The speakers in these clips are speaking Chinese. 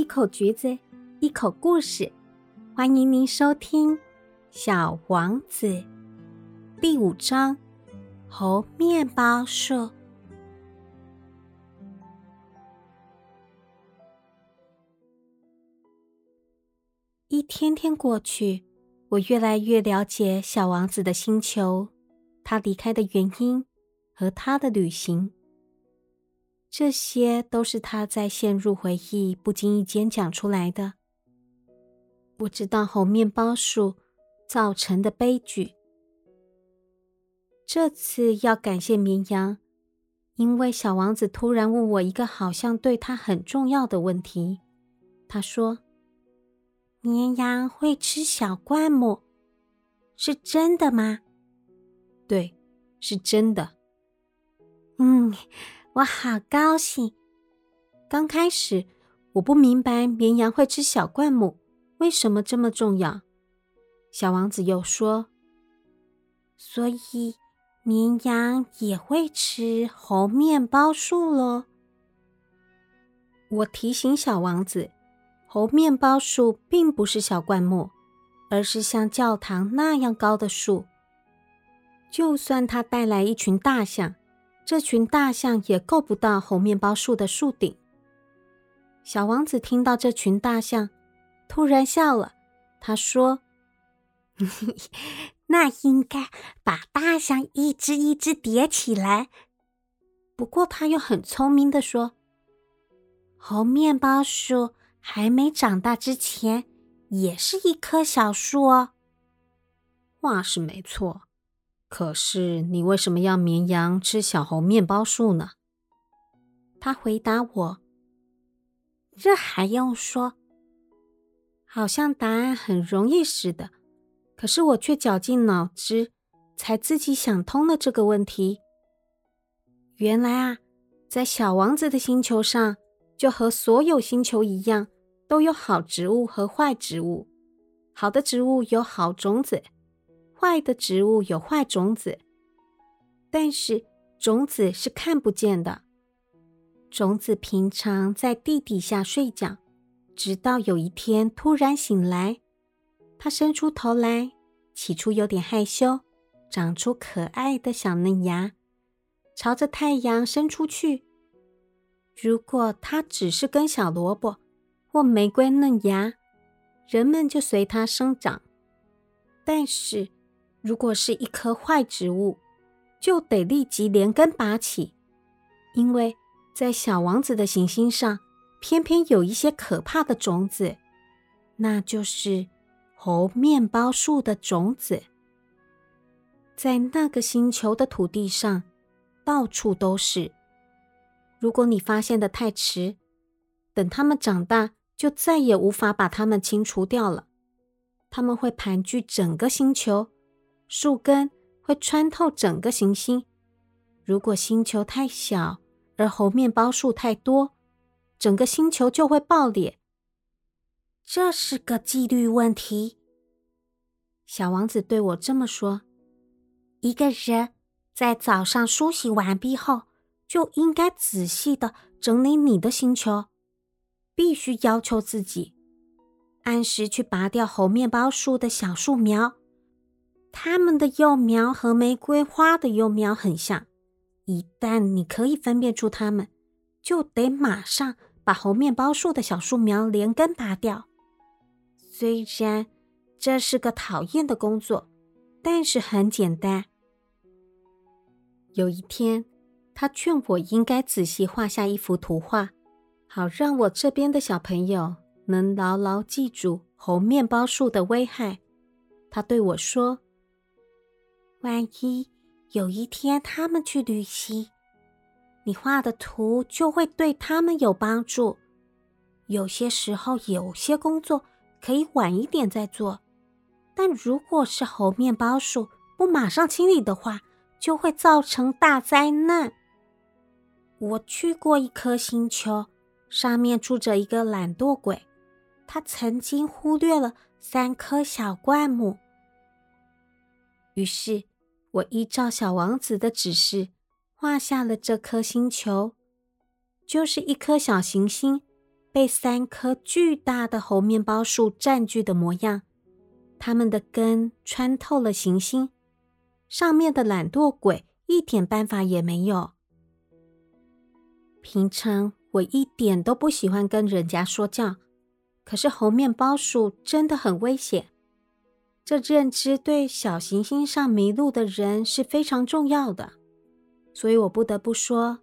一口橘子，一口故事，欢迎您收听《小王子》第五章《猴面包树》。一天天过去，我越来越了解小王子的星球，他离开的原因和他的旅行。这些都是他在陷入回忆不经意间讲出来的。我知道猴面包树造成的悲剧。这次要感谢绵羊，因为小王子突然问我一个好像对他很重要的问题。他说：“绵羊会吃小灌木，是真的吗？”“对，是真的。”“嗯。”我好高兴！刚开始我不明白绵羊会吃小灌木为什么这么重要。小王子又说：“所以绵羊也会吃猴面包树喽。”我提醒小王子，猴面包树并不是小灌木，而是像教堂那样高的树。就算它带来一群大象。这群大象也够不到猴面包树的树顶。小王子听到这群大象，突然笑了。他说：“ 那应该把大象一只一只叠起来。”不过他又很聪明的说：“猴面包树还没长大之前，也是一棵小树哦。”话是没错。可是，你为什么要绵羊吃小猴面包树呢？他回答我：“这还用说？好像答案很容易似的。可是我却绞尽脑汁，才自己想通了这个问题。原来啊，在小王子的星球上，就和所有星球一样，都有好植物和坏植物。好的植物有好种子。”坏的植物有坏种子，但是种子是看不见的。种子平常在地底下睡觉，直到有一天突然醒来，它伸出头来，起初有点害羞，长出可爱的小嫩芽，朝着太阳伸出去。如果它只是根小萝卜或玫瑰嫩芽，人们就随它生长。但是，如果是一棵坏植物，就得立即连根拔起，因为在小王子的行星上，偏偏有一些可怕的种子，那就是猴面包树的种子。在那个星球的土地上，到处都是。如果你发现的太迟，等它们长大，就再也无法把它们清除掉了。它们会盘踞整个星球。树根会穿透整个行星。如果星球太小，而猴面包树太多，整个星球就会爆裂。这是个纪律问题。小王子对我这么说：“一个人在早上梳洗完毕后，就应该仔细的整理你的星球，必须要求自己按时去拔掉猴面包树的小树苗。”它们的幼苗和玫瑰花的幼苗很像，一旦你可以分辨出它们，就得马上把猴面包树的小树苗连根拔掉。虽然这是个讨厌的工作，但是很简单。有一天，他劝我应该仔细画下一幅图画，好让我这边的小朋友能牢牢记住猴面包树的危害。他对我说。万一有一天他们去旅行，你画的图就会对他们有帮助。有些时候，有些工作可以晚一点再做，但如果是猴面包树不马上清理的话，就会造成大灾难。我去过一颗星球，上面住着一个懒惰鬼，他曾经忽略了三棵小灌木，于是。我依照小王子的指示画下了这颗星球，就是一颗小行星，被三棵巨大的猴面包树占据的模样。它们的根穿透了行星，上面的懒惰鬼一点办法也没有。平常我一点都不喜欢跟人家说教，可是猴面包树真的很危险。这认知对小行星上迷路的人是非常重要的，所以我不得不说，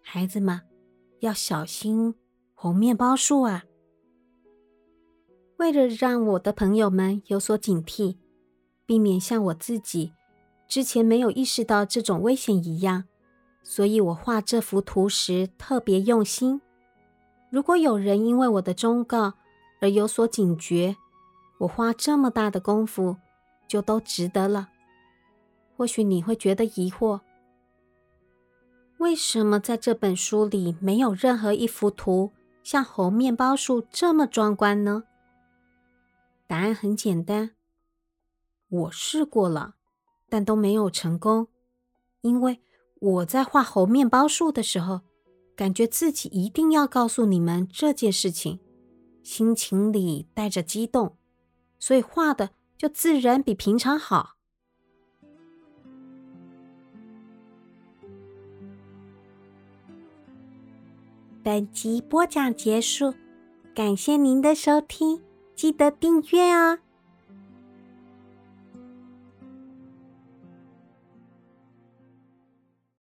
孩子们要小心红面包树啊！为了让我的朋友们有所警惕，避免像我自己之前没有意识到这种危险一样，所以我画这幅图时特别用心。如果有人因为我的忠告而有所警觉，我花这么大的功夫，就都值得了。或许你会觉得疑惑：为什么在这本书里没有任何一幅图像猴面包树这么壮观呢？答案很简单，我试过了，但都没有成功。因为我在画猴面包树的时候，感觉自己一定要告诉你们这件事情，心情里带着激动。所以画的就自然比平常好。本集播讲结束，感谢您的收听，记得订阅哦。